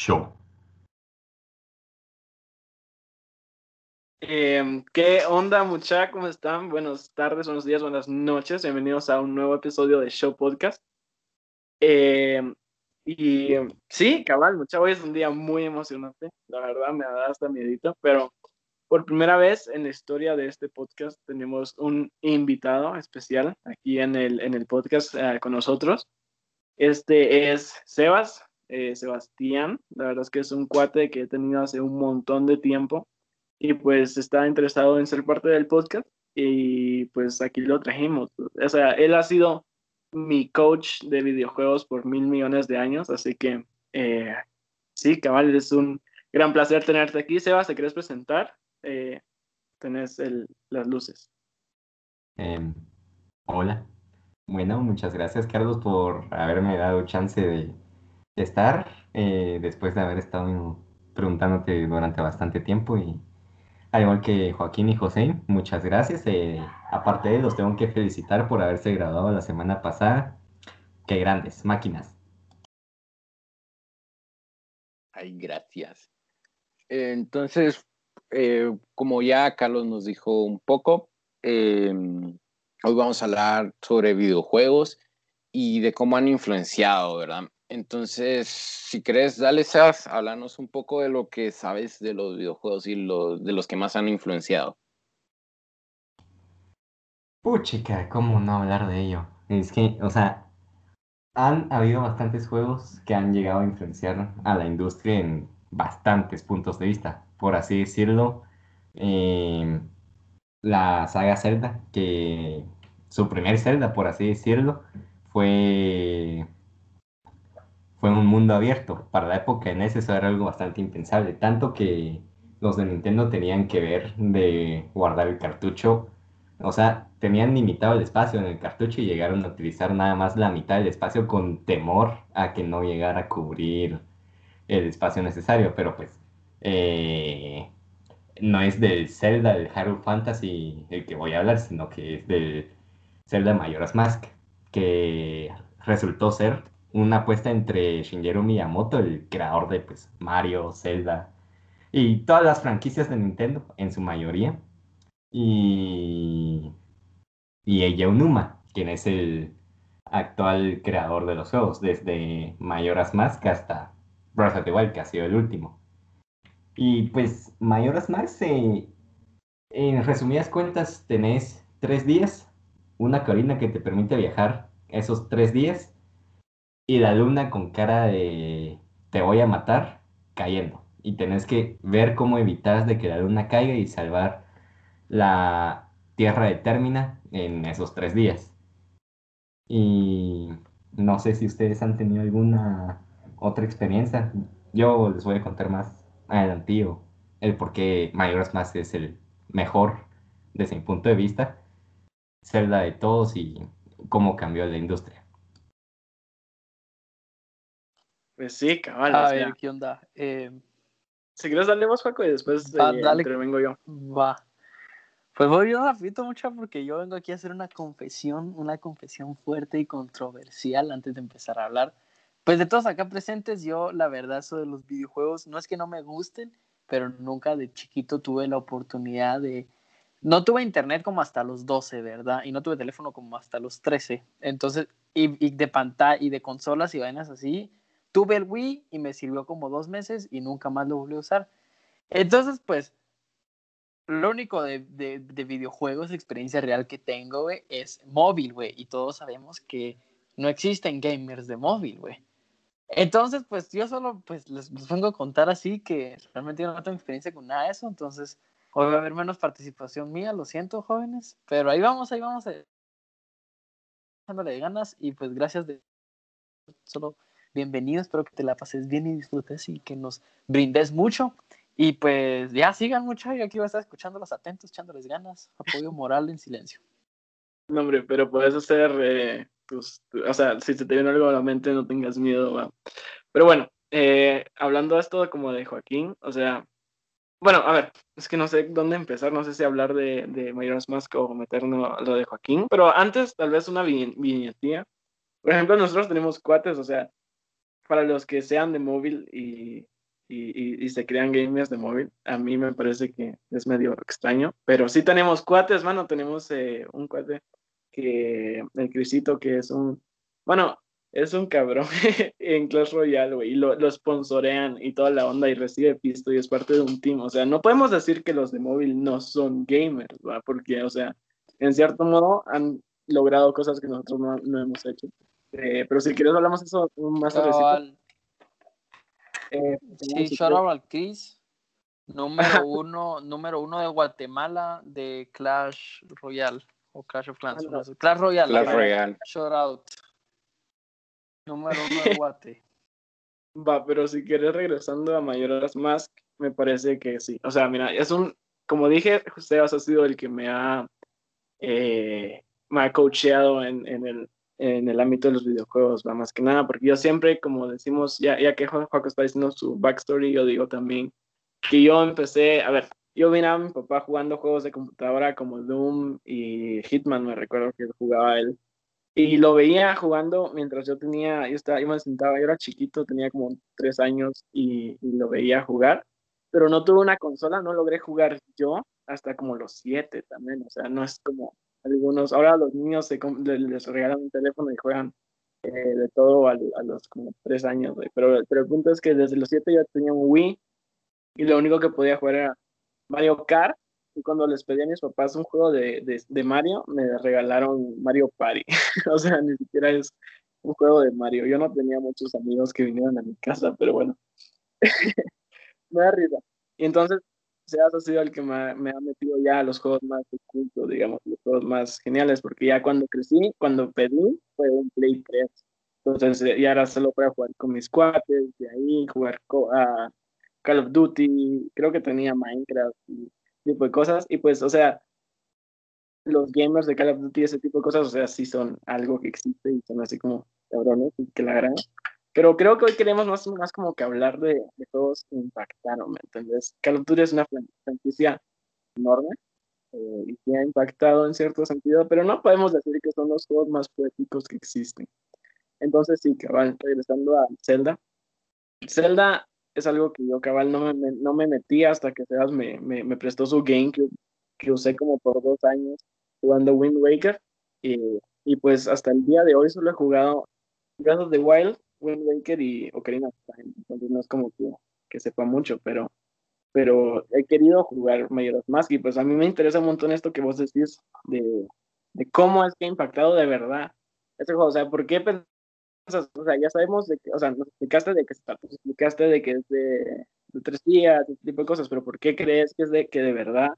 Show. Em, ¿Qué onda, mucha? ¿Cómo están? Buenas tardes, buenos días, buenas noches. Bienvenidos a un nuevo episodio de Show Podcast. Em, y sí, cabal, mucha, hoy es un día muy emocionante. La verdad, me da hasta miedito, pero por primera vez en la historia de este podcast tenemos un invitado especial aquí en el, en el podcast eh, con nosotros. Este es Sebas, eh, Sebastián. La verdad es que es un cuate que he tenido hace un montón de tiempo y pues está interesado en ser parte del podcast y pues aquí lo trajimos. O sea, él ha sido mi coach de videojuegos por mil millones de años, así que eh, sí, cabal, es un gran placer tenerte aquí. Sebas, ¿te quieres presentar? Eh, tenés el, las luces. Em, hola. Bueno, muchas gracias, Carlos, por haberme dado chance de estar eh, después de haber estado preguntándote durante bastante tiempo y al igual que Joaquín y José, muchas gracias. Eh, aparte de los tengo que felicitar por haberse graduado la semana pasada. Qué grandes máquinas. Ay, gracias. Entonces, eh, como ya Carlos nos dijo un poco, em, hoy vamos a hablar sobre videojuegos y de cómo han influenciado, ¿verdad? Entonces, si querés, dale, Sebas, háblanos un poco de lo que sabes de los videojuegos y de los que más han influenciado. Puchica, ¿cómo no hablar de ello? Es que, o sea, han habido bastantes juegos que han llegado a influenciar a la industria en bastantes puntos de vista. Por así decirlo, em, la saga Zelda, que su primer Zelda, por así decirlo, fue fue un mundo abierto. Para la época en ese eso era algo bastante impensable, tanto que los de Nintendo tenían que ver de guardar el cartucho, o sea, tenían limitado el espacio en el cartucho y llegaron a utilizar nada más la mitad del espacio con temor a que no llegara a cubrir el espacio necesario, pero pues eh, no es del Zelda, del Hyrule Fantasy el que voy a hablar, sino que es del Zelda Majora's Mask, que resultó ser una apuesta entre Shigeru Miyamoto, el creador de pues, Mario, Zelda y todas las franquicias de Nintendo en su mayoría, y, y Eiji Numa, quien es el actual creador de los juegos, desde Majora's Mask hasta Breath of the Wild, que ha sido el último. Y pues Majora's Mask, eh, en resumidas cuentas, tenés tres días, una cabina que te permite viajar esos tres días y la luna con cara de te voy a matar cayendo. Y tenés que ver cómo evitas de que la luna caiga y salvar la tierra de Términa en esos tres días. Y no sé si ustedes han tenido alguna otra experiencia. Yo les voy a contar más adelantío el por qué Majora's es el mejor desde mi punto de vista. Zelda de todos y cómo cambió la industria. Pues sí, cabal. A ver, ¿qué onda? Eh, si quieres darle vos, Paco, y después va, eh, dale, intervengo yo. Va. Pues voy yo rapidito mucho porque yo vengo aquí a hacer una confesión, una confesión fuerte y controversial antes de empezar a hablar. Pues de todos acá presentes, yo la verdad de los videojuegos no es que no me gusten, pero nunca de chiquito tuve la oportunidad de... No tuve internet como hasta los 12, ¿verdad? Y no tuve teléfono como hasta los 13. Entonces, y, y de pantalla y de consolas y vainas así, Tuve el Wii y me sirvió como dos meses y nunca más lo volví a usar. Entonces, pues, lo único de, de, de videojuegos, experiencia real que tengo, güey, es móvil, güey. Y todos sabemos que no existen gamers de móvil, güey. Entonces, pues yo solo pues les, les, vengo a contar así que realmente yo no tengo experiencia con nada de eso, entonces hoy va a haber menos participación mía, lo siento jóvenes, pero ahí vamos, ahí vamos, eh, dándole ganas y pues gracias de solo bienvenido, espero que te la pases bien y disfrutes y que nos brindes mucho. Y pues ya sigan mucho, yo aquí voy a estar escuchándolos atentos, echándoles ganas, apoyo moral en silencio. No, hombre, pero puedes hacer eh, tus, o sea, si te viene algo a la mente, no tengas miedo, ¿va? Pero bueno, eh, hablando de esto como de Joaquín, o sea, bueno, a ver, es que no sé dónde empezar, no sé si hablar de, de Mask o meternos lo de Joaquín, pero antes tal vez una viñetía. Por ejemplo, nosotros tenemos cuates, o sea, para los que sean de móvil y, y, y, se crean gamers de móvil, a mí me parece que es medio extraño, pero sí tenemos cuates, mano, tenemos eh, un cuate que, el Crisito, que es un, bueno, es un cabrón en Clash Royale, güey, y lo, lo sponsorean y toda la onda y recibe pisto y es parte de un team. O sea, no podemos decir que los de móvil no son gamers, ¿va? Porque, o sea, en cierto modo han logrado cosas que nosotros no, no hemos hecho. Eh, pero si quieres hablamos eso más tarde. Eh, sí, shout out al Chris, número uno, número uno de Guatemala de Clash Royale o Clash of Clans. Clash Royale. Clash Royale. Shout out. Número uno de Guate. Va, pero si quieres regresando a Mayoras Mask, me parece que sí. O sea, mira, es un, como dije, Sebas ha sido el que me ha, eh, me ha coacheado en, en, el, en el ámbito de los videojuegos, va más que nada, porque yo siempre, como decimos, ya, ya que Juaco está diciendo su backstory, yo digo también que yo empecé, a ver, yo vi a mi papá jugando juegos de computadora como Doom y Hitman, me recuerdo que jugaba él. Y lo veía jugando mientras yo tenía, yo estaba, yo me sentaba, yo era chiquito, tenía como tres años y, lo veía jugar, pero no tuve una consola, no logré jugar yo hasta como los siete también, o sea, no es como algunos, ahora los niños se, les regalan un teléfono y juegan eh, de todo a, los como tres años, pero, pero el punto es que desde los siete ya tenía un Wii y lo único que podía jugar era Mario Kart y cuando les pedí a mis papás un juego de, de, de Mario, me regalaron Mario Party. o sea, ni siquiera es un juego de Mario. Yo no tenía muchos amigos que vinieran a mi casa, pero bueno. me da risa. Y entonces, Seas ha sido el que me, me, ha metido ya a los juegos más ocultos, digamos, los juegos más geniales, porque ya cuando crecí, cuando pedí, fue un Play 3. Entonces, eh, y ahora solo para jugar con mis cuates, de ahí, jugar a Call of Duty, creo que tenía Minecraft y tipo de cosas. Y pues, o sea, los gamers de Call of Duty, ese tipo de cosas, o sea, sí son algo que existe y son así como cabrones y que la gran. Pero creo que hoy queremos más, más como que hablar de, de juegos que impactaron, ¿me entiendes? Call of Duty es una franquicia enorme eh, y que ha impactado en cierto sentido, pero no podemos decir que son los juegos más poéticos que existen. Entonces, sí, cabal, regresando a Zelda. Zelda es algo que yo cabal no me, no me metí hasta que Sebas me, me, me, prestó su GameCube, que usé como por dos años jugando Wind Waker. Y, y, pues hasta el día de hoy solo he jugado Breath of the Wild, Wind Waker y Ocarina of Time. Entonces no es como que, que sepa mucho, pero, pero he querido jugar Majora's Mask y pues a mí me interesa un montón esto que vos decís de, de cómo es que ha impactado de verdad este juego. O sea, ¿por qué o sea, ya sabemos, de que, o sea, nos explicaste de que se trata, explicaste de que es de, de, tres días, ese tipo de cosas, pero ¿por qué crees que es de que de verdad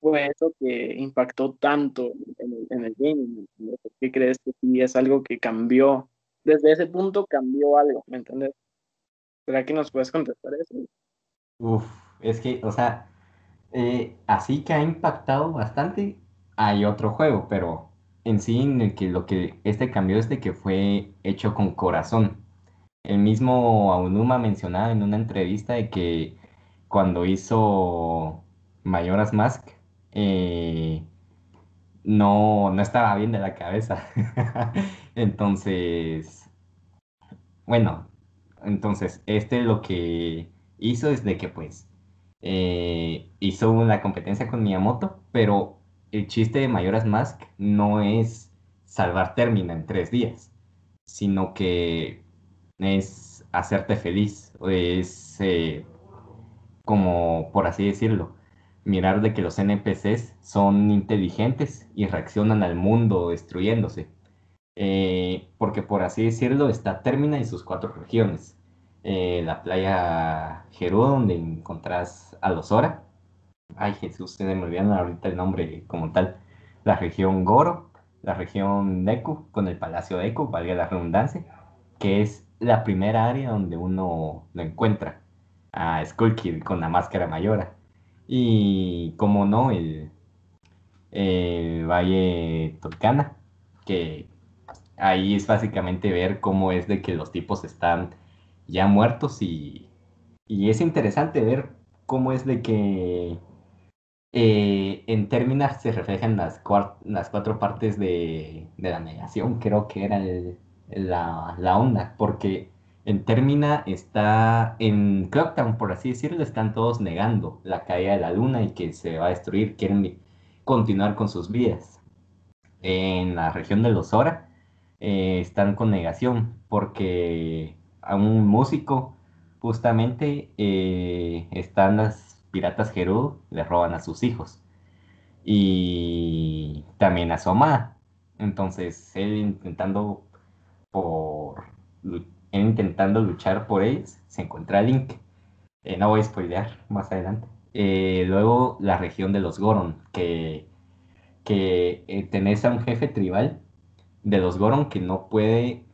fue eso que impactó tanto en el, en el gaming? ¿Por qué crees que sí es algo que cambió? Desde ese punto cambió algo, ¿me entiendes? ¿Será que nos puedes contestar eso? Uf, es que, o sea, eh, así que ha impactado bastante, hay otro juego, pero en sí en el que lo que este cambió es de que fue hecho con corazón. El mismo Aonuma mencionaba en una entrevista de que cuando hizo Mayoras Mask eh, no, no estaba bien de la cabeza. entonces, bueno, entonces este lo que hizo es de que pues eh, hizo una competencia con Miyamoto, pero el chiste de Mayoras Mask no es salvar Termina en tres días, sino que es hacerte feliz, es eh, como, por así decirlo, mirar de que los NPCs son inteligentes y reaccionan al mundo destruyéndose. Eh, porque por así decirlo está Termina y sus cuatro regiones. Eh, la playa Jerú, donde encontrás a los Ora, ay Jesús, se me olvidan ahorita el nombre como tal, la región Goro, la región Deku, con el Palacio Deku, valga la redundancia, que es la primera área donde uno lo encuentra, a Skull con la máscara mayora. Y como no, el, el Valle Tolcana, que ahí es básicamente ver cómo es de que los tipos están ya muertos y, y es interesante ver cómo es de que eh, en términos se reflejan las, las cuatro partes de, la negación, creo que era la, onda, porque En Termina está en Clocktown, por así decirlo, están todos negando la caída de la luna y que se va a destruir, quieren continuar con sus vidas. En la región de los Zora eh, están con negación porque a un músico justamente eh, están las piratas Gerudo, le roban a sus hijos y también a su amada. Entonces él intentando por intentando luchar por ellos se encuentra Link. Eh, no voy a spoilear más adelante. Eh, luego la región de los Goron, que, que tenés a un jefe tribal de los Goron que no puede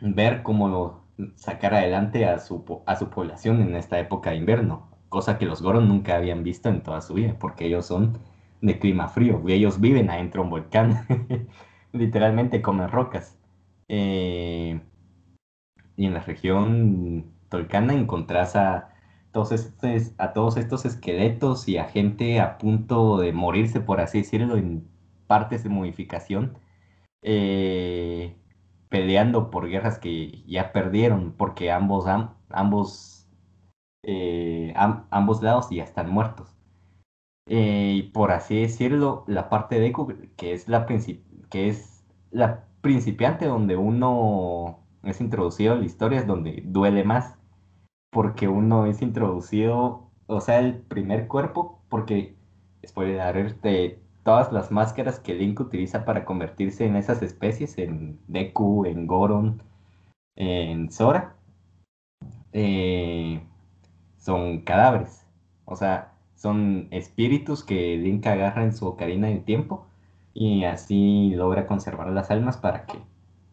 ver cómo sacar adelante a su, a su población en esta época de invierno, cosa que los Goron nunca habían visto en toda su vida, porque ellos son de clima frío, y ellos viven adentro de un volcán, literalmente comen rocas. Eh, y en la región tolcana encontrás a todos, estos, a todos estos esqueletos y a gente a punto de morirse, por así decirlo, en partes de modificación, eh, peleando por guerras que ya perdieron, porque ambos, ambos, eh, ambos lados ya están muertos. y por así decirlo, la parte de Eco, que es la, que es la principiante donde uno es introducido en la historia es donde duele más, porque uno es introducido, o sea, el primer cuerpo, porque, spoiler de todas las máscaras que Link utiliza para convertirse en esas especies, en Deku, en Goron, en Sora, eh, son cadáveres, o sea, son espíritus que Link agarra en su ocarina del tiempo y así logra conservar las almas para que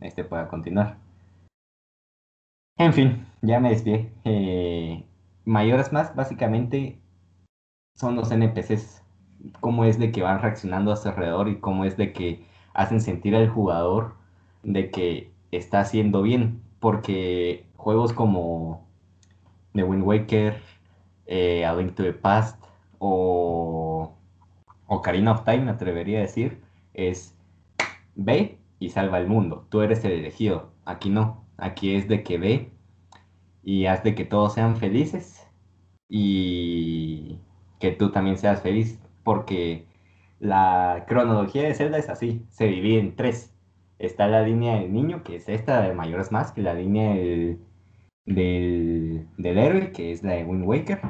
este pueda continuar. En fin, ya me desvié. Eh, mayores más, básicamente, son los NPCs. Cómo es de que van reaccionando a su alrededor y cómo es de que hacen sentir al jugador de que está haciendo bien. Porque juegos como The Wind Waker, eh, A Link to the Past o Ocarina of Time, me atrevería a decir, es ve y salva el mundo. Tú eres el elegido. Aquí no. Aquí es de que ve y haz de que todos sean felices y que tú también seas feliz. Porque la cronología de Zelda es así. Se divide en tres. Está la línea del niño, que es esta de mayores más, que la línea del, del, héroe, que es la de Wind Waker.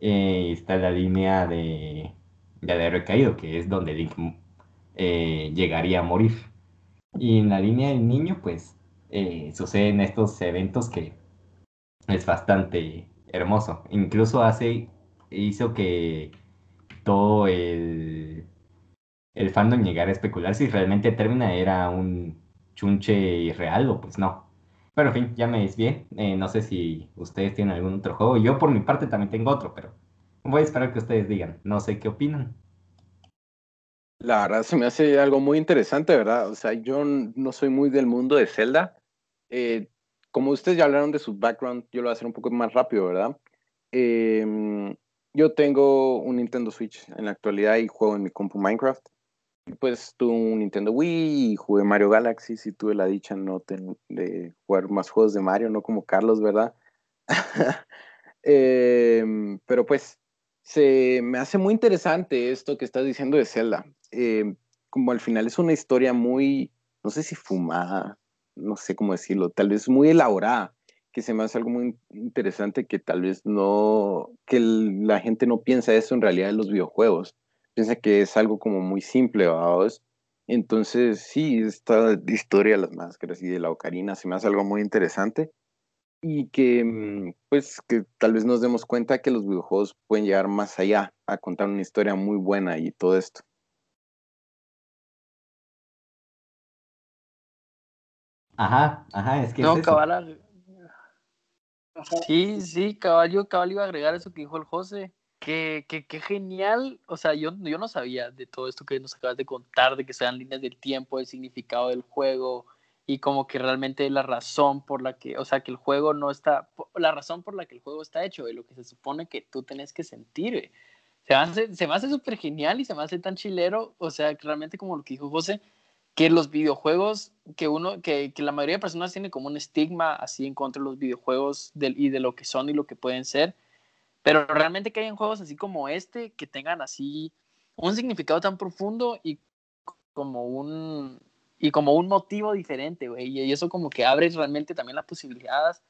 Eh, está la línea de, del héroe caído, que es donde Link eh, llegaría a morir. Y en la línea del niño, pues eh, suceden estos eventos que es bastante hermoso. Incluso hace, hizo que todo el, el fandom llegara a especular si realmente Termina era un chunche irreal o pues no. Pero en fin, ya me desvié. Eh, no sé si ustedes tienen algún otro juego. Yo por mi parte también tengo otro, pero voy a esperar que ustedes digan. No sé qué opinan. La verdad se me hace algo muy interesante, ¿verdad? O sea, yo no soy muy del mundo de Zelda. Eh, como ustedes ya hablaron de su background, yo lo voy a hacer un poco más rápido, ¿verdad? Em, yo tengo un Nintendo Switch en la actualidad y juego en mi compu Minecraft. Pues tuve un Nintendo Wii y jugué Mario Galaxy. Si tuve la dicha no de jugar más juegos de Mario, no como Carlos, ¿verdad? Em, pero pues se me hace muy interesante esto que estás diciendo de Zelda. Eh, como al final es una historia muy, no sé si fumada, no sé cómo decirlo, tal vez muy elaborada, que se me hace algo muy interesante que tal vez no, que la gente no piensa eso en realidad en los videojuegos. Piensa que es algo como muy simple, vamos. Entonces, sí, esta historia de las máscaras y de la ocarina se me hace algo muy interesante y que mm, pues que tal vez nos demos cuenta que los videojuegos pueden llegar más allá a contar una historia muy buena y todo esto. Ajá, ajá, es que no, es cabal, Sí, sí, cabal, yo cabal iba a agregar eso que dijo el José. Que, que, que, genial, o sea, yo, yo no sabía de todo esto que nos acabas de contar, de que sean líneas del tiempo, el significado del juego, y como que realmente la razón por la que, o sea, que el juego no está, la razón por la que el juego está hecho, de lo que se supone que tú tenés que sentir. Se me hace, se me hace súper genial y se me hace tan chilero, o sea, realmente como lo que dijo José, que los videojuegos, que uno, que, que, la mayoría de personas tiene como un estigma así en contra de los videojuegos del, y de lo que son y lo que pueden ser, pero realmente que hayan juegos así como este, que tengan así un significado tan profundo y como un, y como un motivo diferente, güey, y eso como que abre realmente también las posibilidades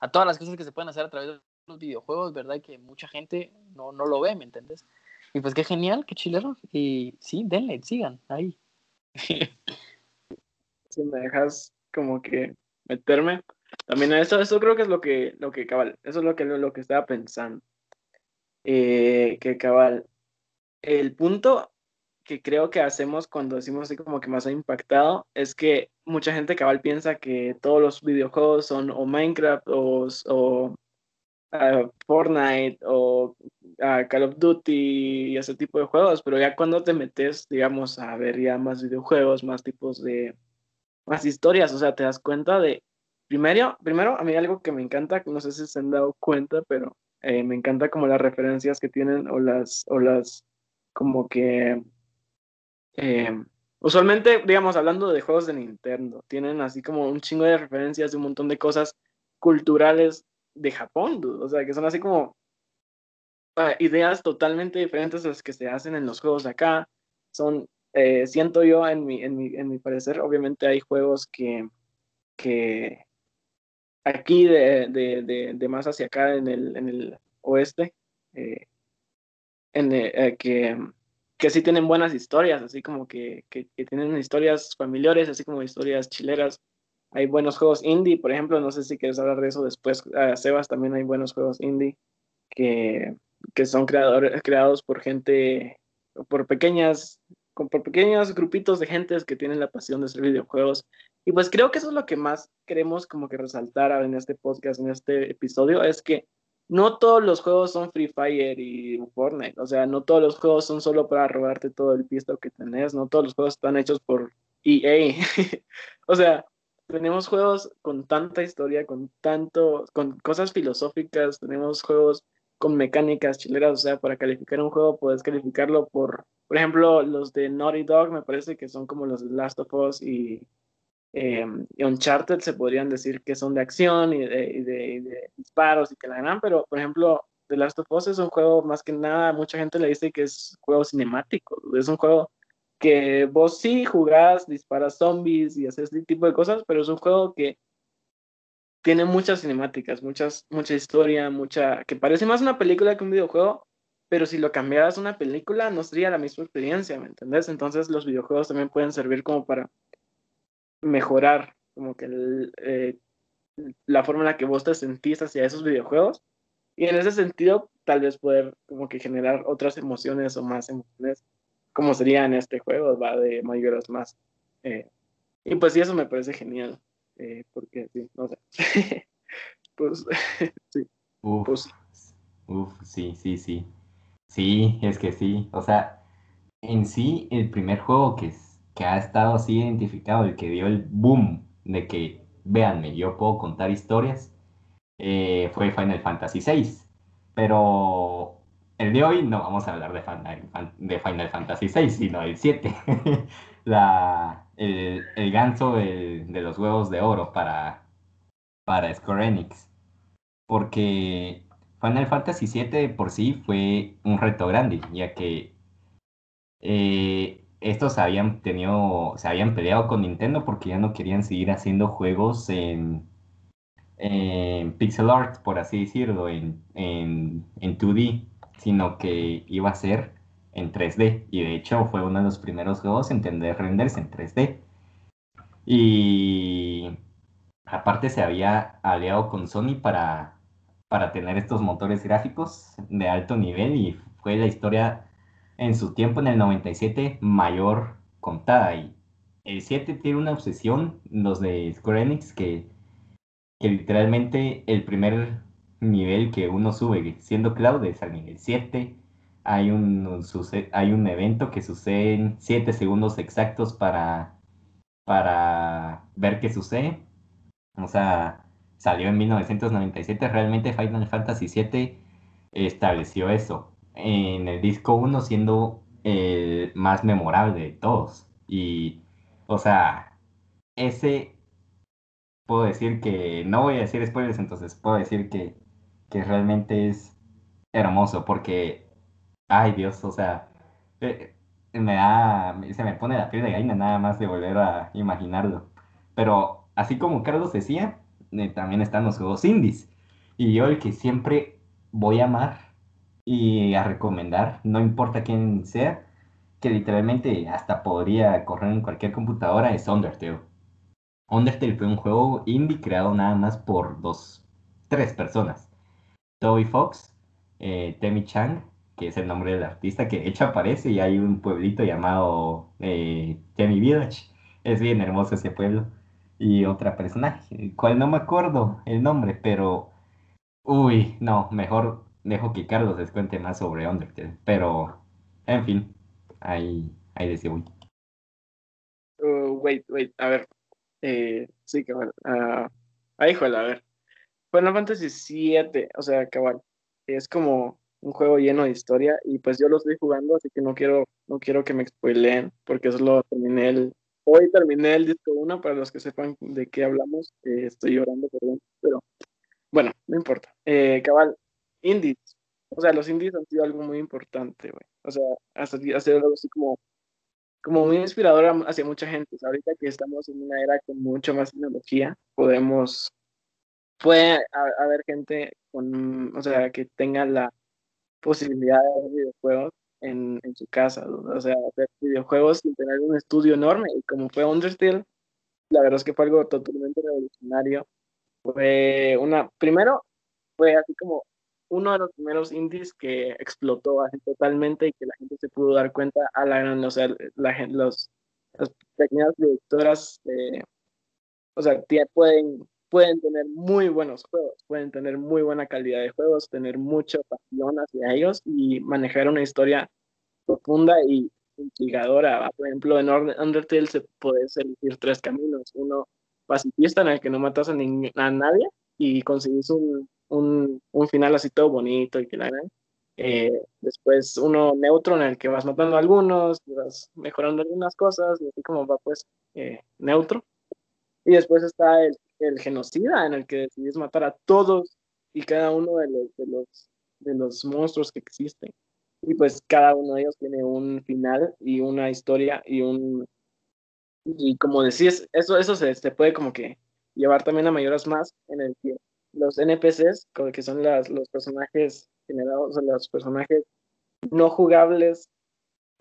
a todas las cosas que se pueden hacer a través de los videojuegos, ¿verdad? Que mucha gente no, no lo ve, ¿me entiendes? Y pues qué genial, qué chilero. Y sí, denle, sigan ahí. Si me dejas como que meterme también eso, eso creo que es lo que, lo que cabal, eso es lo que, lo que estaba pensando. Eh, que cabal, el punto que creo que hacemos cuando decimos así como que más ha impactado es que mucha gente cabal piensa que todos los videojuegos son o Minecraft o, o Fortnite o Call of Duty y ese tipo de juegos, pero ya cuando te metes, digamos, a ver ya más videojuegos, más tipos de, más historias, o sea, te das cuenta de, primero, primero a mí algo que me encanta, no sé si se han dado cuenta, pero eh, me encanta como las referencias que tienen o las, o las, como que, eh, usualmente, digamos, hablando de juegos de Nintendo, tienen así como un chingo de referencias de un montón de cosas culturales de Japón, o sea, que son así como ideas totalmente diferentes a las que se hacen en los juegos de acá. Son, eh, siento yo, en mi, en, mi, en mi parecer, obviamente hay juegos que, que aquí de, de, de, más hacia acá en el, en el oeste, eh, en, eh, que, que sí tienen buenas historias, así como que, que, que tienen historias familiares, así como historias chileras hay buenos juegos indie, por ejemplo, no sé si quieres hablar de eso después, uh, Sebas, también hay buenos juegos indie que, que son creadores, creados por gente, por pequeñas, por pequeños grupitos de gentes que tienen la pasión de hacer videojuegos. Y pues creo que eso es lo que más queremos como que resaltar en este podcast, en este episodio, es que no todos los juegos son Free Fire y Fortnite, o sea, no todos los juegos son solo para robarte todo el pisto que tenés, no todos los juegos están hechos por EA. o sea, tenemos juegos con tanta historia, con tanto, con cosas filosóficas, tenemos juegos con mecánicas chileras, o sea, para calificar un juego puedes calificarlo por, por ejemplo, los de Naughty Dog me parece que son como los de Last of Us y, eh, Uncharted se podrían decir que son de acción y de, de, disparos y que la ganan, pero por ejemplo, The Last of Us es un juego más que nada, mucha gente le dice que es juego cinemático, es un juego que vos sí jugás, disparas zombies y haces este tipo de cosas, pero es un juego que tiene muchas cinemáticas, muchas, mucha historia, mucha, que parece más una película que un videojuego, pero si lo cambiaras a una película no sería la misma experiencia, ¿me entendés? Entonces los videojuegos también pueden servir como para mejorar como que eh, la forma en la que vos te sentís hacia esos videojuegos y en ese sentido tal vez poder como que generar otras emociones o más emociones como sería en este juego, va de mayores más. Eh, y pues sí, eso me parece genial, eh, porque sí, no sé. pues sí. Uf, pues, uf, sí, sí, sí. Sí, es que sí. O sea, en sí, el primer juego que, que ha estado así identificado, el que dio el boom de que, véanme, yo puedo contar historias, eh, fue Final Fantasy VI. Pero el de hoy no vamos a hablar de Final, Fantasy VI, sino del 7. La, el, ganso de, de, los huevos de oro para, para Square Enix. Porque Final Fantasy VII por sí fue un reto grande, ya que eh, estos habían tenido, se habían peleado con Nintendo porque ya no querían seguir haciendo juegos en, en pixel art, por así decirlo, en, en, en 2D sino que iba a ser en 3D. Y de hecho fue uno de los primeros juegos en tener renders en 3D. Y aparte se había aliado con Sony para, para tener estos motores gráficos de alto nivel y fue la historia en su tiempo en el 97 mayor contada. Y el 7 tiene una obsesión, los de Square Enix, que, que literalmente el primer nivel que uno sube siendo Cloud es al nivel 7. Hay un, hay un evento que sucede en 7 segundos exactos para, para ver qué sucede. O sea, salió en 1997. Realmente Final Fantasy VII estableció eso. En el disco 1 siendo el más memorable de todos. Y O sea, ese puedo decir que, no voy a decir spoilers, entonces puedo decir que, que realmente es hermoso porque, ay Dios, o sea, eh, me da, se me pone la piel de gallina nada más de volver a imaginarlo. Pero así como Carlos decía, eh, también están los juegos indies. Y yo el que siempre voy a amar y a recomendar, no importa quién sea, que literalmente hasta podría correr en cualquier computadora, es Undertale. Undertale fue un juego indie creado nada más por dos, tres personas. Toby Fox, eh, Temi Chang, que es el nombre del artista, que de hecho aparece y hay un pueblito llamado eh, Temi Village. Es bien hermoso ese pueblo. Y otra personaje, cual no me acuerdo el nombre, pero... Uy, no, mejor dejo que Carlos les cuente más sobre Undertale. Pero, en fin, ahí, ahí decía voy. Uh, wait, wait, a ver. Eh, sí, cabal. Uh, ah, híjole, a ver. Final Fantasy VII, o sea, cabal. Es como un juego lleno de historia y pues yo lo estoy jugando, así que no quiero, no quiero que me spoileen porque solo terminé el, hoy terminé el disco 1 para los que sepan de qué hablamos, eh, estoy llorando, perdón, pero bueno, no importa. Eh, cabal, indies, o sea, los indies han sido algo muy importante, güey. O sea, hasta hacer algo así como, como muy inspirador hacia mucha gente. ahorita que estamos en una era con mucho más tecnología, podemos, puede haber gente con, o sea, que tenga la posibilidad de ver videojuegos en, en su casa, o sea, hacer videojuegos sin tener un estudio enorme. Y como fue Undertale, la verdad es que fue algo totalmente revolucionario. Fue una, primero, fue así como uno de los primeros indies que explotó así totalmente y que la gente se pudo dar cuenta a la gran, o sea, la los, las pequeñas productoras, o sea, pueden, pueden tener muy buenos juegos, pueden tener muy buena calidad de juegos, tener mucha pasión hacia ellos y manejar una historia profunda y intrigadora. Por ejemplo, en Undertale se puede elegir tres caminos. Uno pacifista en el que no matas a, a nadie y conseguís un, un, un final así todo bonito y que la eh, después uno neutro en el que vas matando a algunos, vas mejorando algunas cosas, y así como va pues eh, neutro. Y después está el, el, genocida en el que decides matar a todos y cada uno de los, de los, de los monstruos que existen. Y pues cada uno de ellos tiene un final y una historia y un... Y como decís, eso, eso se, se puede como que llevar también a mayores más en el que los NPCs, que son las, los personajes generados, o los personajes no jugables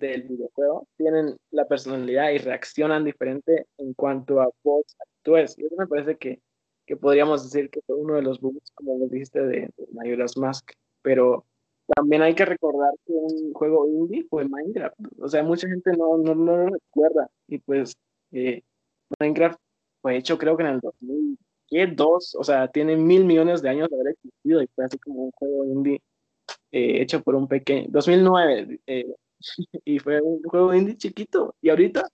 del videojuego, tienen la personalidad y reaccionan diferente en cuanto a vos actúes. Y eso me parece que, que podríamos decir que fue uno de los bugs, como lo dijiste, de, de Majora's Mask. Pero también hay que recordar que un juego indie fue Minecraft. O sea, mucha gente no, no, no lo recuerda. Y pues eh, Minecraft fue hecho creo que en el 2000 ¿qué? Dos, o sea, tiene mil millones de años de haber existido y fue así como un juego indie eh, hecho por un pequeño, 2009, eh, y fue un juego indie chiquito, y ahorita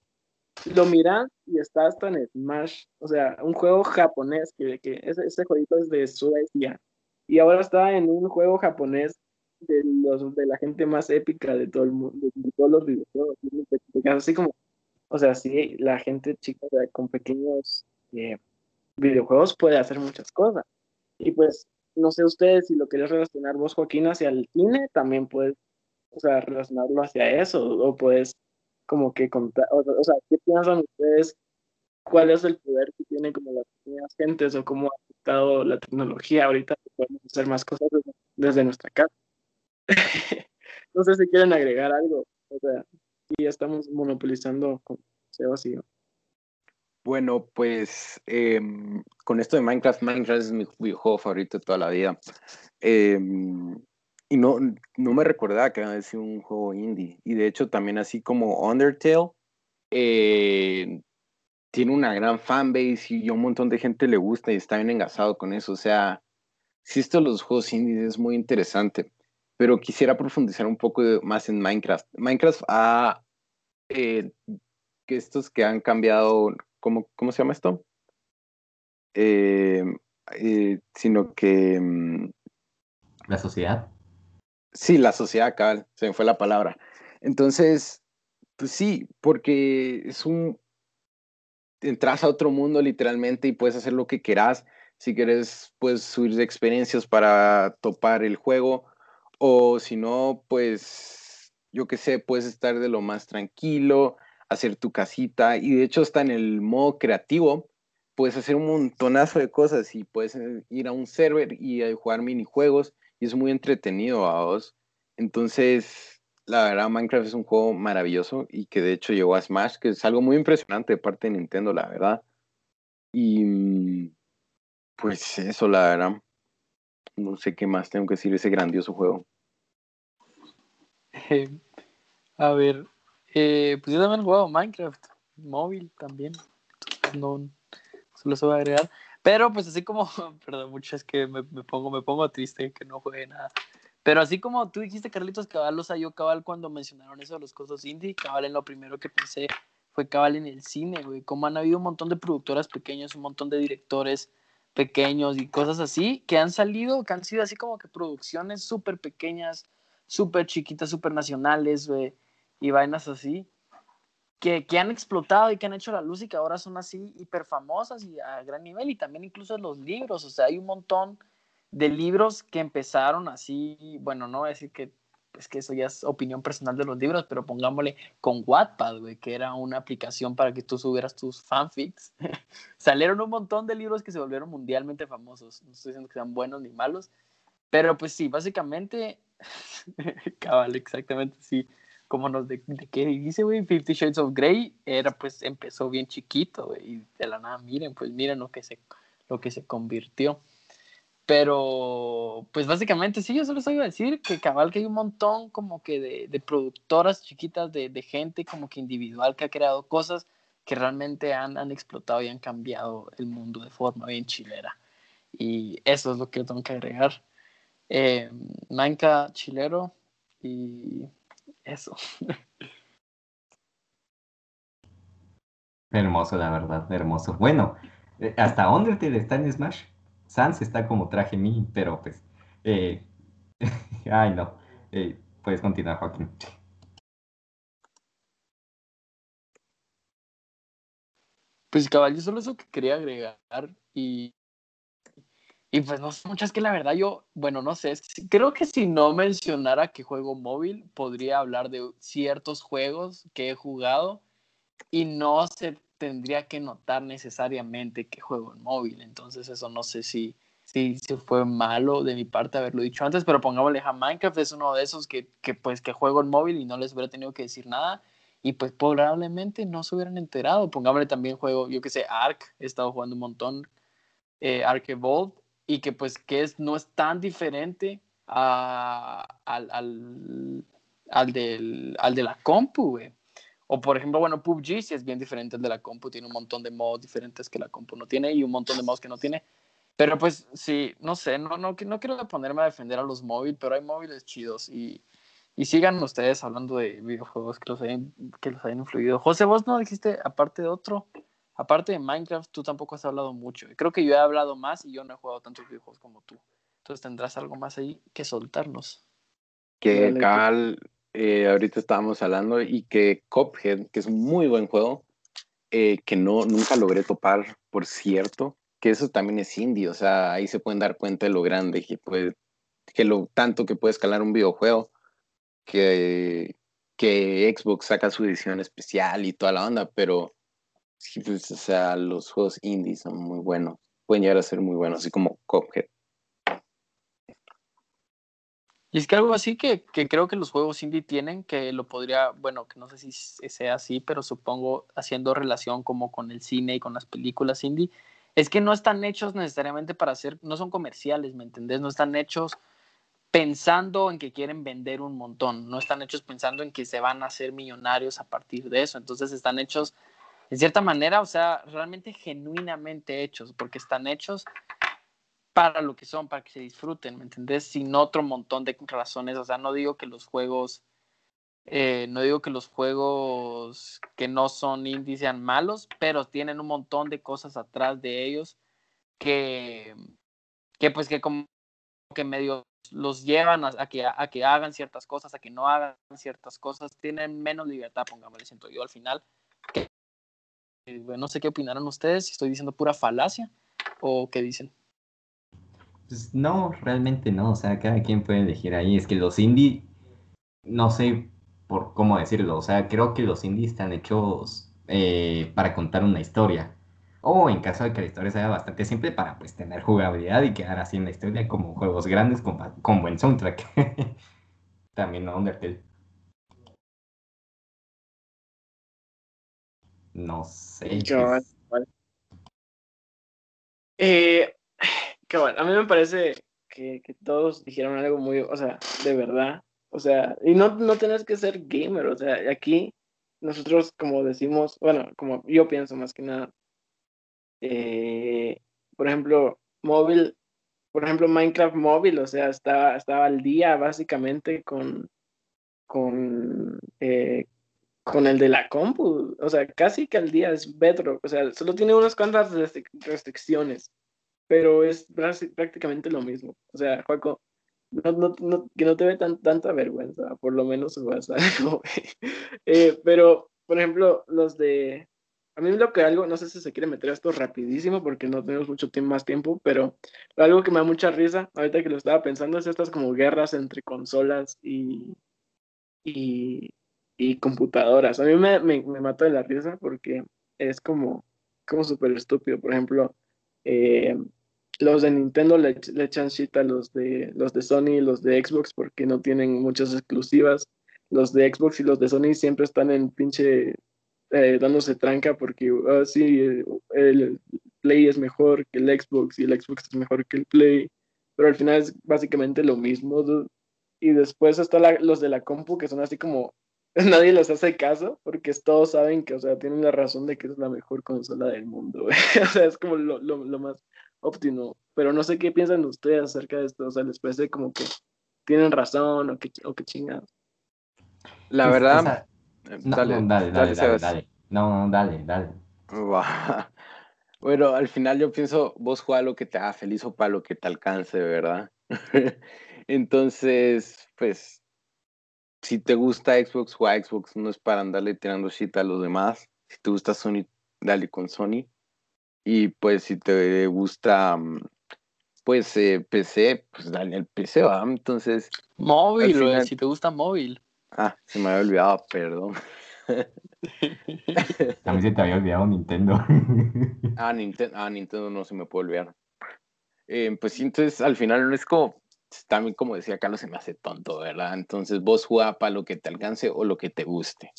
lo miran y está hasta en Smash, o sea, un juego japonés, que, que ese, ese jueguito es de Suecia, y ahora está en un juego japonés de, los, de la gente más épica de todo el mundo, de, todos los videojuegos, así como, o sea, sí, la gente chica, con pequeños... Eh, videojuegos puede hacer muchas cosas. Y pues, no sé ustedes si lo querés relacionar vos, Joaquín, hacia el cine, también puedes, o sea, relacionarlo hacia eso, o puedes como que contar, o, sea, ¿qué piensan ustedes? ¿Cuál es el poder que tienen como las pequeñas gentes o cómo ha afectado la tecnología ahorita podemos hacer más cosas desde, nuestra casa? no sé si quieren agregar algo, o sea, si ya estamos monopolizando con Sebas y bueno, pues em, con esto de Minecraft, Minecraft es mi videojuego favorito de toda la vida. Em, y no, no me recordaba que había sido un juego indie. Y de hecho también así como Undertale, eh, tiene una gran fanbase y un montón de gente le gusta y está bien engasado con eso. O sea, si esto los juegos indies es muy interesante. Pero quisiera profundizar un poco más en Minecraft. Minecraft ha... Eh, estos que han cambiado ¿cómo, cómo se llama esto? Eh, sino que... Mm, la sociedad. Sí, la sociedad, cabal, se me fue la palabra. Entonces, pues sí, porque es un, entras a otro mundo literalmente y puedes hacer lo que quieras. Si quieres, puedes subir experiencias para topar el juego. O si no, pues, yo qué sé, puedes estar de lo más tranquilo, hacer tu casita. Y de hecho, está en el modo creativo. Puedes hacer un montonazo de cosas y puedes eh, ir a un server y eh, jugar minijuegos. Y es muy entretenido a vos. Entonces, la verdad, Minecraft es un juego maravilloso y que de hecho llegó a Smash, que es algo muy impresionante de parte de Nintendo, la verdad. Y mm, pues eso, la verdad. No sé qué más tengo que decir de ese grandioso juego. Eh, a ver, eh, pues yo también he jugado Minecraft, móvil también. no, solo se va a agregar. Pero pues así como, perdón, mucho es que me, me, pongo, me pongo triste que no juegue nada. Pero así como tú dijiste, Carlitos, cabal, sea, yo cabal cuando mencionaron eso de los cosas indie, cabal en lo primero que pensé fue cabal en el cine, güey. Como han habido un montón de productoras pequeñas, un montón de directores pequeños y cosas así, que han salido, que han sido así como que producciones súper pequeñas, súper chiquitas, súper nacionales, güey, y vainas así, que, que, han explotado y que han hecho la luz y que ahora son así hiper famosas y a gran nivel, y también incluso los libros, o sea, hay un montón de libros que empezaron así, bueno, no voy a decir que es que eso ya es opinión personal de los libros, pero pongámosle con Wattpad, güey, que era una aplicación para que tú subieras tus fanfics. Salieron un montón de libros que se volvieron mundialmente famosos. No estoy diciendo que sean buenos ni malos, pero pues sí, básicamente, cabal, exactamente, sí. Como nos de, de qué dice, güey, Fifty Shades of Grey era pues empezó bien chiquito, güey, y de la nada, miren, pues miren lo que se, lo que se convirtió. Pero, pues básicamente sí, yo solo iba a decir que cabal que hay un montón como que de, de productoras chiquitas, de, de, gente como que individual que ha creado cosas que realmente han, han, explotado y han cambiado el mundo de forma bien chilera. Y eso es lo que yo tengo que agregar. Eh, Manca chilero y eso. Hermoso, la verdad, hermoso. Bueno, eh, ¿hasta Undertale está en Smash? Sans está como traje mí, pero pues. Eh, ay, no. Eh, puedes continuar, Joaquín. Pues cabal, solo eso que quería agregar y, y pues no sé muchas que la verdad yo, bueno, no sé, creo que si no mencionara que juego móvil, podría hablar de ciertos juegos que he jugado y no se tendría que notar necesariamente que juego en móvil. Entonces eso no sé si, si, si fue malo de mi parte haberlo dicho antes, pero pongámosle a Minecraft es uno de esos que, que, pues que juego en móvil y no les hubiera tenido que decir nada y pues probablemente no se hubieran enterado. Pongámosle también juego, yo que sé, Ark, he estado jugando un montón, eh, Ark Evolved y que pues que es, no es tan diferente a, al, al, al, del, al de la compu, güey. O por ejemplo, bueno, PUBG sí es bien diferente de la compu, tiene un montón de modos diferentes que la compu no tiene y un montón de modos que no tiene. Pero pues sí, no sé, no, no, no quiero ponerme a defender a los móviles, pero hay móviles chidos y, y sigan ustedes hablando de videojuegos que los, hayan, que los hayan influido. José, vos no dijiste, aparte de otro, aparte de Minecraft, tú tampoco has hablado mucho. Creo que yo he hablado más y yo no he jugado tantos videojuegos como tú. Entonces tendrás algo más ahí que soltarnos. Que Cal, eh, ahorita estábamos hablando, y que Cophead, que es un muy buen juego, eh, que no, nunca logré topar, por cierto, que eso también es indie, o sea, ahí se pueden dar cuenta de lo grande que puede, que lo tanto que puede escalar un videojuego, que, que Xbox saca su edición especial y toda la onda, pero pues, o sea, los juegos indie son muy buenos, pueden llegar a ser muy buenos, así como Cophead. Y es que algo así que, que, creo que los juegos indie tienen, que lo podría, bueno, que no sé si sea así, pero supongo haciendo relación como con el cine y con las películas indie, es que no están hechos necesariamente para ser, no son comerciales, ¿me entendés? No están hechos pensando en que quieren vender un montón, no están hechos pensando en que se van a hacer millonarios a partir de eso, entonces están hechos, en cierta manera, o sea, realmente genuinamente hechos, porque están hechos para lo que son, para que se disfruten, ¿me entendés? Sin otro montón de razones, o sea, no digo que los juegos, eh, no digo que los juegos que no son indie sean malos, pero tienen un montón de cosas atrás de ellos que, que pues que como que medio los llevan a, que, a que hagan ciertas cosas, a que no hagan ciertas cosas, tienen menos libertad, pongámosle, siento yo al final, no sé qué opinaron ustedes, si estoy diciendo pura falacia o qué dicen. Pues no, realmente no, o sea, cada quien puede elegir ahí. Es que los indie, no sé por cómo decirlo, o sea, creo que los indies están hechos eh, para contar una historia. O en caso de que la historia sea bastante simple, para pues tener jugabilidad y quedar así en la historia como juegos grandes con, con buen soundtrack. También no Undertale. No sé. Pues. Eh, a mí me parece que, todos dijeron algo muy, o sea, de verdad. O sea, y no, no tenés que ser gamer, o sea, aquí nosotros como decimos, bueno, como yo pienso más que nada, eh, por ejemplo, móvil, por ejemplo, Minecraft móvil, o sea, estaba, estaba al día básicamente con, con, eh, con el de la compu, o sea, casi que al día es Bedrock, o sea, solo tiene unas cuantas restricciones, pero es prácticamente lo mismo. O sea, Juaco, no, no, no, que no te ve tan, tanta vergüenza, por lo menos vas algo. eh, pero, por ejemplo, los de... A mí lo que algo, no sé si se quiere meter esto rapidísimo porque no tenemos mucho tiempo, más tiempo, pero algo que me da mucha risa, ahorita que lo estaba pensando, es estas como guerras entre consolas y, y, y computadoras. A mí me, me, me de la risa porque es como, como súper estúpido. Por ejemplo, eh, los de Nintendo le, echan shit a los de, los de Sony y los de Xbox porque no tienen muchas exclusivas. Los de Xbox y los de Sony siempre están en pinche eh, dándose tranca porque, ah, sí, el Play es mejor que el Xbox y el Xbox es mejor que el Play. Pero al final es básicamente lo mismo. Y después están los de la compu que son así como nadie les hace caso porque todos saben que, o sea, tienen la razón de que es la mejor consola del mundo. o sea, es como lo, lo, lo más óptimo, pero no sé qué piensan ustedes acerca de esto, o sea, les parece como que tienen razón o que, o que chingados. La pues, verdad... Eh, dale, dale, dale, dale, dale, No, dale, dale. Bueno, al final yo pienso, vos juega lo que te haga feliz o para lo que te alcance, ¿verdad? Entonces, pues, si te gusta Xbox, juega Xbox, no es para andarle tirando shit a los demás. Si te gusta Sony, dale con Sony. Y pues si te gusta, mm, pues eh, PC, pues dale el PC, va. Entonces. Móvil, si te gusta móvil. Ah, se me había olvidado, perdón. También se te había olvidado Nintendo. ah, Nintendo, ah, Nintendo no se me puede olvidar. Eh, pues sí, entonces al final no es como, también como decía Carlos, se me hace tonto, ¿verdad? Entonces vos juega para lo que te alcance o lo que te guste.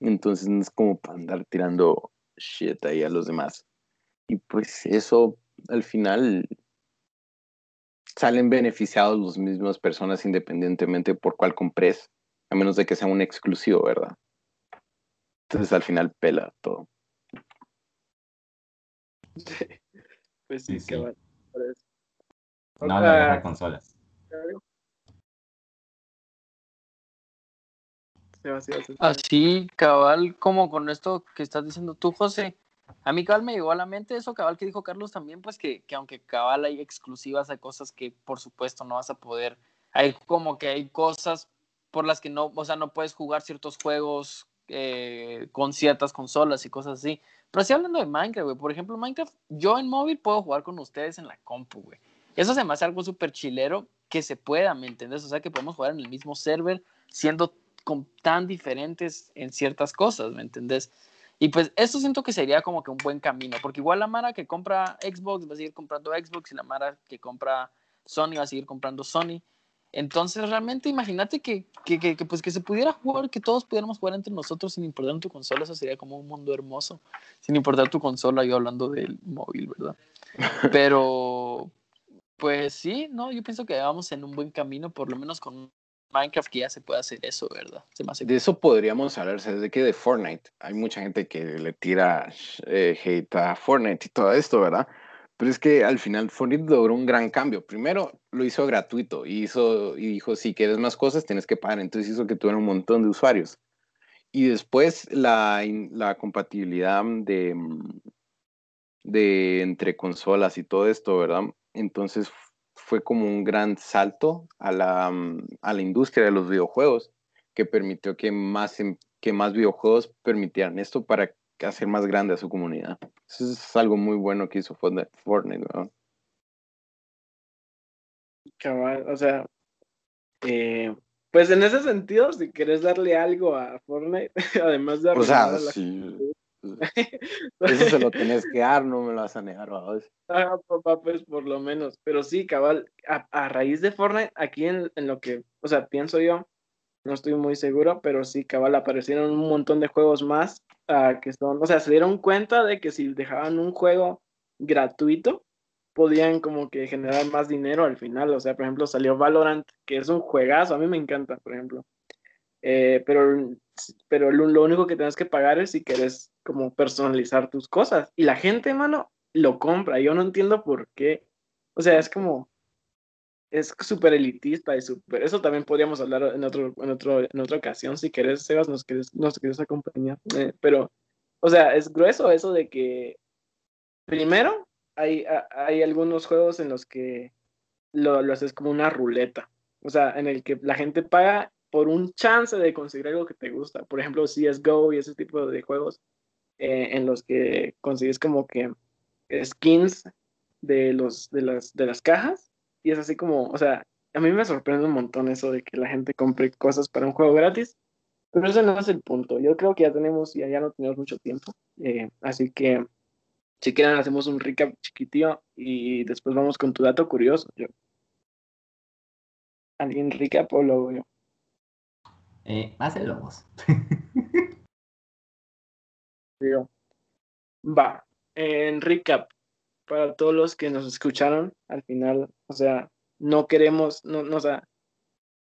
Entonces no es como para andar tirando shit ahí a los demás. Y pues eso al final salen beneficiados los mismos personas independientemente por cuál compres, a menos de que sea un exclusivo, ¿verdad? Entonces al final pela todo. pues sí, sí, No, la guerra consolas. Así, cabal, como con esto que estás diciendo tú, José, a mí cabal me llegó a la mente eso cabal que dijo Carlos también, pues que, que aunque cabal hay exclusivas, hay cosas que por supuesto no vas a poder, hay como que hay cosas por las que no, o sea, no puedes jugar ciertos juegos eh, con ciertas consolas y cosas así. Pero así hablando de Minecraft, güey, por ejemplo, Minecraft, yo en móvil puedo jugar con ustedes en la compu, güey. Eso se me hace algo súper chilero que se pueda, ¿me entiendes? O sea, que podemos jugar en el mismo server siendo tan diferentes en ciertas cosas, ¿me entendés? Y pues eso siento que sería como que un buen camino, porque igual la Mara que compra Xbox va a seguir comprando Xbox y la Mara que compra Sony va a seguir comprando Sony. Entonces realmente imagínate que, que, que, pues que se pudiera jugar, que todos pudiéramos jugar entre nosotros sin importar tu consola, eso sería como un mundo hermoso, sin importar tu consola, yo hablando del móvil, ¿verdad? Pero pues sí, no, yo pienso que vamos en un buen camino, por lo menos con Minecraft que ya se puede hacer eso, ¿verdad? De eso podríamos hablar, desde que de Fortnite. Hay mucha gente que le tira eh, hate a Fortnite y todo esto, ¿verdad? Pero es que al final Fortnite logró un gran cambio. Primero lo hizo gratuito y, hizo, y dijo, si quieres más cosas tienes que pagar. Entonces hizo que tuviera un montón de usuarios. Y después la, la compatibilidad de, de entre consolas y todo esto, ¿verdad? Entonces fue como un gran salto a la, mm, a la industria de los videojuegos que permitió que más, que más videojuegos permitieran esto para hacer más grande a su comunidad. Eso es algo muy bueno que hizo Fortnite, ¿no? Cabal, o sea, eh, pues en ese sentido, si quieres darle algo a Fortnite, además de O sea, sí. Eso se lo tenés que dar, no me lo vas a negar, vos. Ah, pues por lo menos. Pero sí, cabal, a, raíz de Fortnite, aquí en, en lo que, o sea, pienso yo, no estoy muy seguro, pero sí, cabal, aparecieron un montón de juegos más ah, que son, o sea, se dieron cuenta de que si dejaban un juego gratuito, podían como que generar más dinero al final. O sea, por ejemplo, salió Valorant, que es un juegazo, a mí me encanta, por ejemplo. Eh, pero pero lo, lo único que tienes que pagar es si quieres como personalizar tus cosas. Y la gente, mano, lo compra. Yo no entiendo por qué. O sea, es como, es súper elitista y súper... Eso también podríamos hablar en, otro, en, otro, en otra ocasión. Si quieres, Sebas, nos quieres, nos quieres acompañar. Eh, pero, o sea, es grueso eso de que, primero, hay, hay algunos juegos en los que lo, lo haces como una ruleta. O sea, en el que la gente paga por un chance de conseguir algo que te gusta. Por ejemplo, CSGO y ese tipo de juegos eh, en los que consigues como que skins de, los, de, las, de las cajas. Y es así como, o sea, a mí me sorprende un montón eso de que la gente compre cosas para un juego gratis. Pero ese no es el punto. Yo creo que ya tenemos, ya, ya no tenemos mucho tiempo. Eh, así que, si quieren, hacemos un recap chiquitío y después vamos con tu dato curioso. Yo. ¿Alguien recap o lo hago yo? Eh, hácelo vos. Va, en recap, para todos los que nos escucharon, al final, o sea, no queremos, no, no o sea,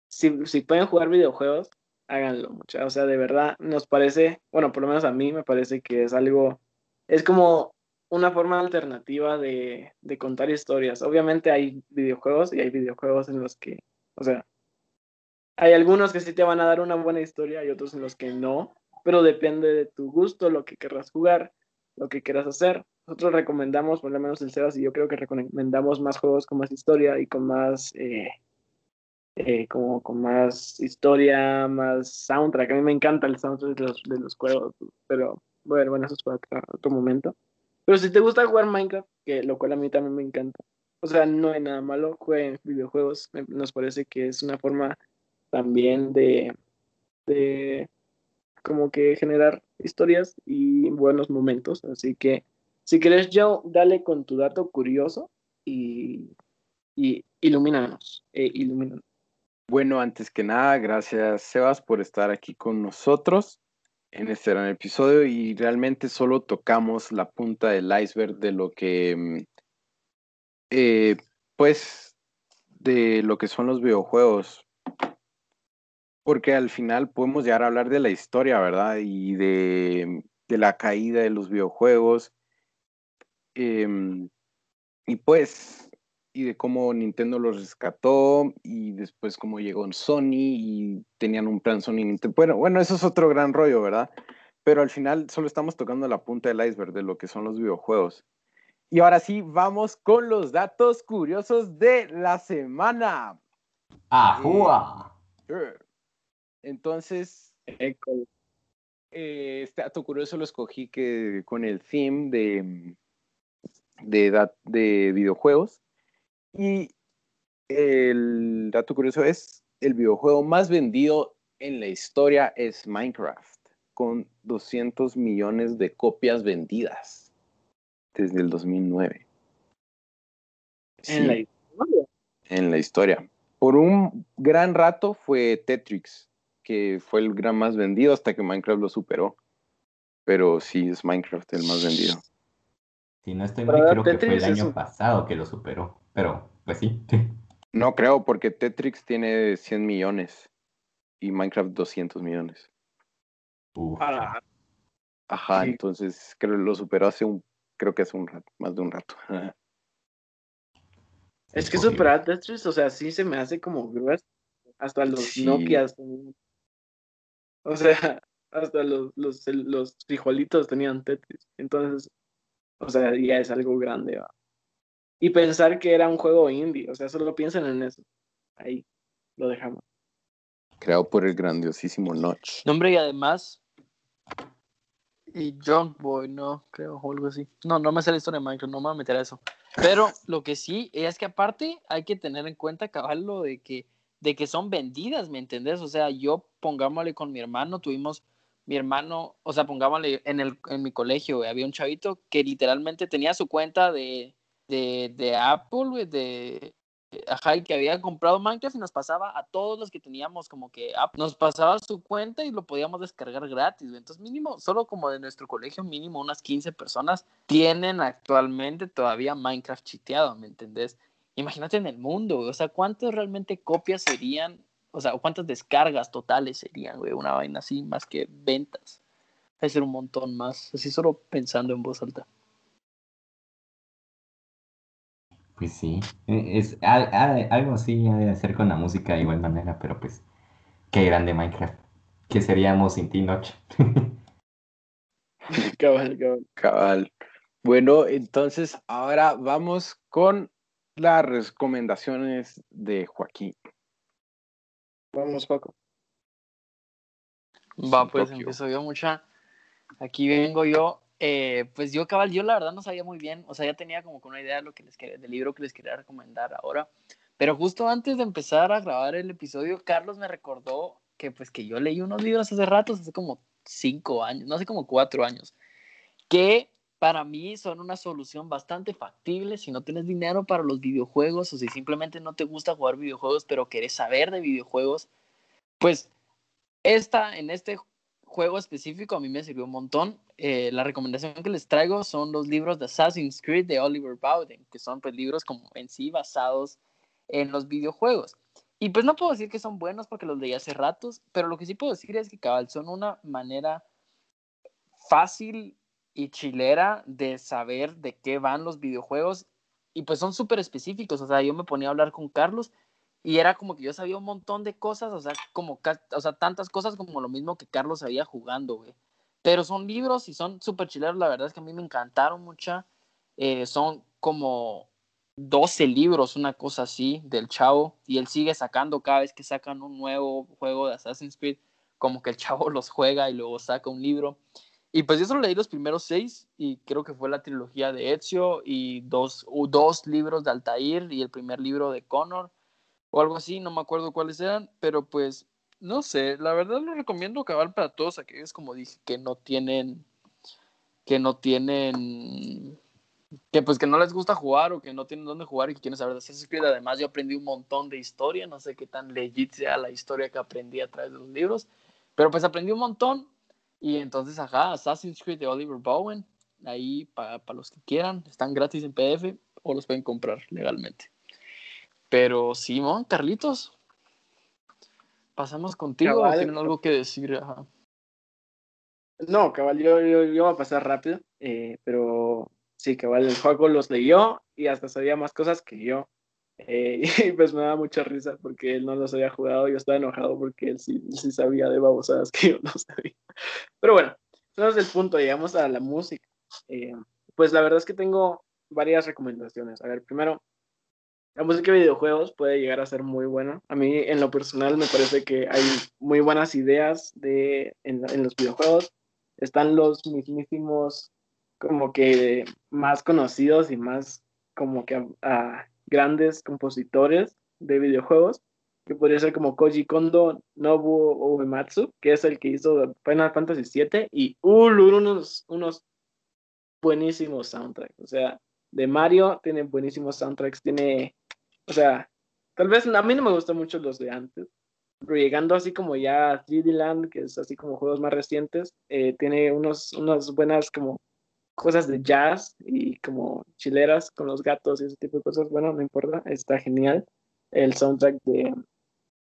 si, si pueden jugar videojuegos, háganlo, mucha, o sea, de verdad, nos parece, bueno, por lo menos a mí me parece que es algo, es como una forma alternativa de, de contar historias. Obviamente hay videojuegos y hay videojuegos en los que, o sea, hay algunos que sí te van a dar una buena historia y otros en los que no, pero depende de tu gusto, lo que querrás jugar, lo que quieras hacer. Nosotros recomendamos, por lo menos el Sebas y yo creo que recomendamos más juegos con más historia y con más, eh, eh, como con más historia, más soundtrack. A mí me encanta el soundtrack de los, de los juegos, pero bueno, bueno, eso es para otro, momento. Pero si te gusta jugar Minecraft, que lo cual a mí también me encanta, o sea, no hay nada malo, jueguen videojuegos, nos parece que es una forma también de como que generar historias y buenos momentos. Así que si quieres, Joe, dale con tu dato curioso y, y ilumínanos. eh, ilumínanos. Bueno, antes que nada, gracias Sebas por estar aquí con nosotros en este gran episodio y realmente solo tocamos la punta del iceberg de lo que, mm, eh, pues, de lo que son los videojuegos. Porque al final podemos llegar a hablar de la historia, ¿verdad? Y de, de la caída de los videojuegos. Em, y pues, y de cómo Nintendo los rescató y después cómo llegó Sony y tenían un plan Sony Nintendo. Bueno, bueno, eso es otro gran rollo, ¿verdad? Pero al final solo estamos tocando la punta del iceberg de lo que son los videojuegos. Y ahora sí, vamos con los datos curiosos de la semana. ¡Ajúa! Sure. Entonces, eh, este dato curioso lo escogí que, con el theme de, de, dat- de videojuegos. Y el dato curioso es, el videojuego más vendido en la historia es Minecraft, con 200 millones de copias vendidas desde el 2009. En la Sí, historia. en la historia. Por un gran rato fue Tetris, que fue el gran más vendido hasta que Minecraft lo superó. Pero sí es Minecraft el más vendido. Si no estoy mal, creo que fue el año un- pasado que lo superó. Pero, pues sí. No creo, porque Tetris tiene 100 millones y Minecraft 200 millones. Uf. Ah, Ajá, Sí. entonces creo que lo superó hace un, creo que hace un rato, más de un rato. es que superar a Tetris, o sea, sí se me hace como grueso. Hasta los Sí. Nokias. O sea, hasta los, los, los frijolitos tenían Tetris. Entonces, o sea, ya es algo grande. ¿va? Y pensar que era un juego indie, o sea, solo piensen en eso. Ahí lo dejamos. Creado por el grandiosísimo Notch. No, hombre, y además, Y Junk Boy, no, creo, o algo así. No, no me sé la historia de Minecraft, no me voy a meter a eso. Pero lo que sí es que aparte hay que tener en cuenta, cabal, lo de que, de que son vendidas, ¿me entendés? O sea, yo, pongámosle con mi hermano, tuvimos, mi hermano, o sea, pongámosle en, el, en mi colegio, había un chavito que literalmente tenía su cuenta de, de, Apple, de, ajá, que había comprado Minecraft y nos pasaba a todos los que teníamos como que nos pasaba su cuenta y lo podíamos descargar gratis. Entonces, mínimo, solo como de nuestro colegio, mínimo unas 15 personas tienen actualmente todavía Minecraft chiteado, ¿me entendés? Imagínate en el mundo, o sea, ¿cuántas realmente copias serían? O sea, ¿cuántas descargas totales serían, güey? Una vaina así, más que ventas. Debe ser un montón más, así solo pensando en voz alta. Pues sí, e, es algo así ha de hacer con la música de igual manera, pero pues qué grande Minecraft. ¿Qué seríamos sin ti, Noche? cabal, cabal. Cabal. Bueno, entonces ahora vamos con las recomendaciones de Joaquín. Vamos, Paco. Va, pues empiezo yo mucha. Aquí vengo yo eh, pues yo, cabal, yo la verdad no sabía muy bien, o sea, ya tenía como una idea de lo que les quería, del libro que les quería recomendar ahora, pero justo antes de empezar a grabar el episodio, Carlos me recordó que pues que yo leí unos libros hace ratos, hace como cinco años, no hace como cuatro años, que para mí son una solución bastante factible si no tienes dinero para los videojuegos o si simplemente no te gusta jugar videojuegos pero quieres saber de videojuegos, pues esta, en este juego específico a mí me sirvió un montón. Eh, la recomendación que les traigo son los libros de Assassin's Creed de Oliver Bowden, que son pues libros como en sí basados en los videojuegos. Y pues no puedo decir que son buenos porque los leí hace ratos, pero lo que sí puedo decir es que cabal son una manera fácil y chilera de saber de qué van los videojuegos y pues son súper específicos. O sea, yo me ponía a hablar con Carlos y era como que yo sabía un montón de cosas, o sea, como, o sea, tantas cosas como lo mismo que Carlos sabía jugando, güey. Pero son libros y son súper chileros, la verdad es que a mí me encantaron mucho. Eh, son como 12 libros, una cosa así, del chavo, y él sigue sacando cada vez que sacan un nuevo juego de Assassin's Creed, como que el chavo los juega y luego saca un libro. Y pues yo solo leí los primeros seis, y creo que fue la trilogía de Ezio, y dos, dos libros de Altair, y el primer libro de Connor o algo así, no me acuerdo cuáles eran, pero pues no sé, la verdad lo recomiendo cabal para todos aquellos, como dije, que no tienen, que no tienen, que pues que no les gusta jugar o que no tienen dónde jugar y que quieren saber de Assassin's Creed. Además, yo aprendí un montón de historia, no sé qué tan legit sea la historia que aprendí a través de los libros, pero pues aprendí un montón. Y entonces, ajá, Assassin's Creed de Oliver Bowen, ahí para los que quieran, están gratis en PDF o los pueden comprar legalmente. Pero Simón, Carlitos, pasamos contigo. ¿Tienen algo que decir? No, cabal, yo, yo, voy a pasar rápido, eh, pero sí, cabal, el juego los leyó y hasta sabía más cosas que yo. Eh, y pues me da mucha risa porque él no los había jugado. Yo estaba enojado porque él sí, sí sabía de babosadas que yo no sabía. Pero bueno, eso es el punto. Llegamos a la música. Eh, pues la verdad es que tengo varias recomendaciones. A ver, primero, la música de videojuegos puede llegar a ser muy buena. A mí, en lo personal, me parece que hay muy buenas ideas de, en, los videojuegos. Están los mismísimos, como que más conocidos y más como que grandes compositores de videojuegos, que podría ser como Koji Kondo, Nobu Uematsu, que es el que hizo Final Fantasy VII, y uh, unos, unos buenísimos soundtracks. O sea, de Mario tiene buenísimos soundtracks, tiene o sea, tal vez a mí no me gustan mucho los de antes, pero llegando así como ya a 3D Land, que es así como juegos más recientes, eh, tiene unos, unas buenas como cosas de jazz y como chileras con los gatos y ese tipo de cosas. Bueno, no importa, está genial. El soundtrack de,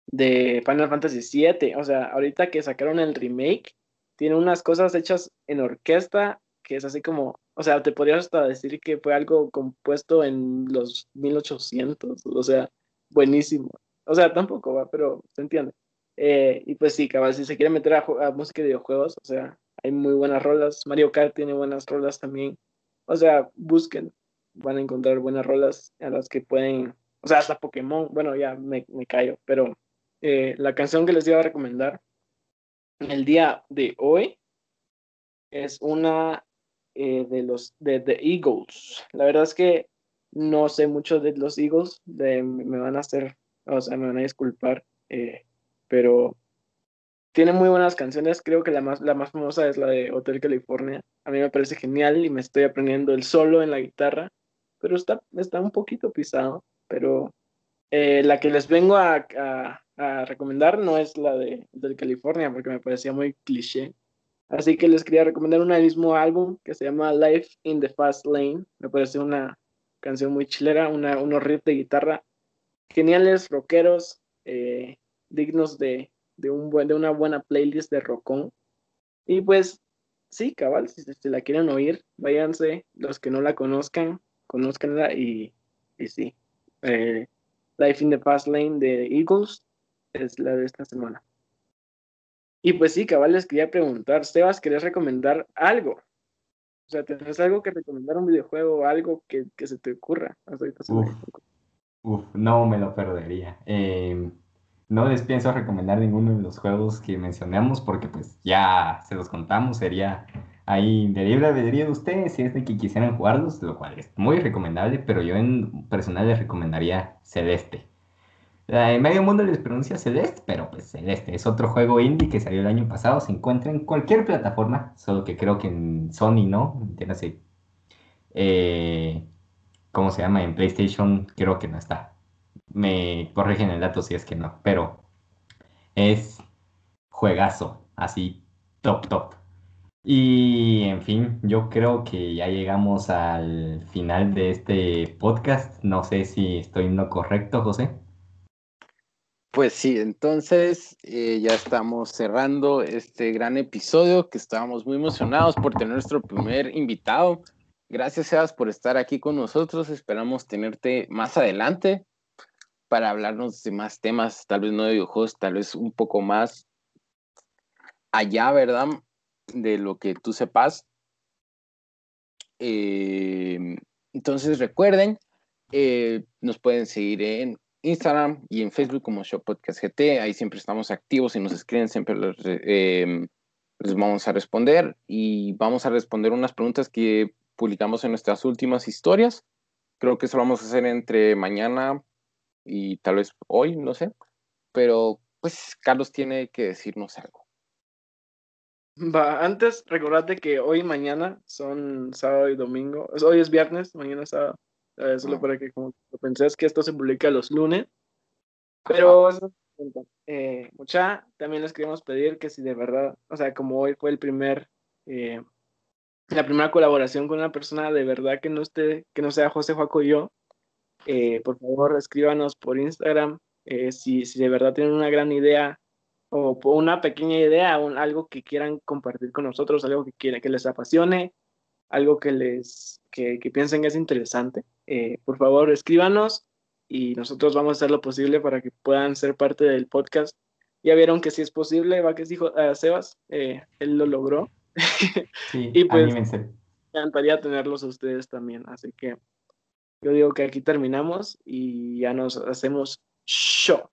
de Final Fantasy VII, o sea, ahorita que sacaron el remake, tiene unas cosas hechas en orquesta que es así como o sea, te podrías hasta decir que fue algo compuesto en los 1800, o sea, buenísimo. O sea, tampoco va, pero se entiende. Eh, y pues sí, cabal, si se quiere meter a, música de videojuegos, o sea, hay muy buenas rolas. Mario Kart tiene buenas rolas también. O sea, busquen, van a encontrar buenas rolas a las que pueden, o sea, hasta Pokémon, bueno, ya me, callo, pero eh, la canción que les iba a recomendar el día de hoy es una eh, de los de The Eagles. La verdad es que no sé mucho de los Eagles, me van a hacer, o sea, me van a disculpar, eh, pero tiene muy buenas canciones. Creo que la más, la más famosa es la de Hotel California. A mí me parece genial y me estoy aprendiendo el solo en la guitarra, pero está, está un poquito pisado. Pero eh, la que les vengo a, a, recomendar no es la de Hotel California porque me parecía muy cliché. Así que les quería recomendar un mismo álbum que se llama Life in the Fast Lane. Me parece una canción muy chilera, una, unos riffs de guitarra geniales, rockeros, eh, dignos de, de, un buen, de una buena playlist de rockón. Y pues, sí, cabal, si, si la quieren oír, váyanse, los que no la conozcan, conozcanla y, y sí. Eh, Life in the Fast Lane de Eagles es la de esta semana. Y pues sí, cabal, les quería preguntar, Sebas, ¿querés recomendar algo? O sea, ¿tenés algo que recomendar un videojuego algo que, que se te ocurra? Uf, no me lo perdería. Em, no les pienso recomendar ninguno de los juegos que mencionamos porque pues ya se los contamos, sería ahí de libre de ustedes si es de que quisieran jugarlos, lo cual es muy recomendable, pero yo en personal les recomendaría Celeste. En medio mundo les pronuncia Celeste, pero pues Celeste es otro juego indie que salió el año pasado. Se encuentra en cualquier plataforma, solo que creo que en Sony no. Entiéndase. Eh, ¿Cómo se llama? En PlayStation creo que no está. Me corrigen el dato si es que no, pero es juegazo, así top, top. Y en fin, yo creo que ya llegamos al final de este podcast. No sé si estoy en lo correcto, José. Pues sí, entonces eh, ya estamos cerrando este gran episodio que estábamos muy emocionados por tener nuestro primer invitado. Gracias, Sebas, por estar aquí con nosotros. Esperamos tenerte más adelante para hablarnos de más temas, tal vez no de videojuegos, tal vez un poco más allá, ¿verdad? De lo que tú sepas. Eh, entonces recuerden, eh, nos pueden seguir en Instagram y en Facebook como Show Podcast GT. Ahí siempre estamos activos y nos escriben, siempre em, les, vamos a responder y vamos a responder unas preguntas que publicamos en nuestras últimas historias. Creo que eso lo vamos a hacer entre mañana y tal vez hoy, no sé. Pero pues Carlos tiene que decirnos algo. Va, antes recordate que hoy y mañana son sábado y domingo. Hoy es viernes, mañana es sábado. Eh, solo para que como pensés que esto se publica los lunes. Pero, eh, mucha, también les queremos pedir que si de verdad, o sea, como hoy fue el primer, eh, la primera colaboración con una persona de verdad que no esté, que no sea José Joaco y yo, eh, por favor escríbanos por Instagram si, si de verdad tienen una gran idea o una pequeña idea, un, algo que quieran compartir con nosotros, algo que, quiera, que les apasione, algo que les que, que piensen que es interesante. Eh, por favor escríbanos y nosotros vamos a hacer lo posible para que puedan ser parte del podcast. Ya vieron que si es posible, va que dijo a Sebas, eh, él lo logró. Sí, y pues me encantaría tenerlos a ustedes también. Así que yo digo que aquí terminamos y ya nos hacemos show.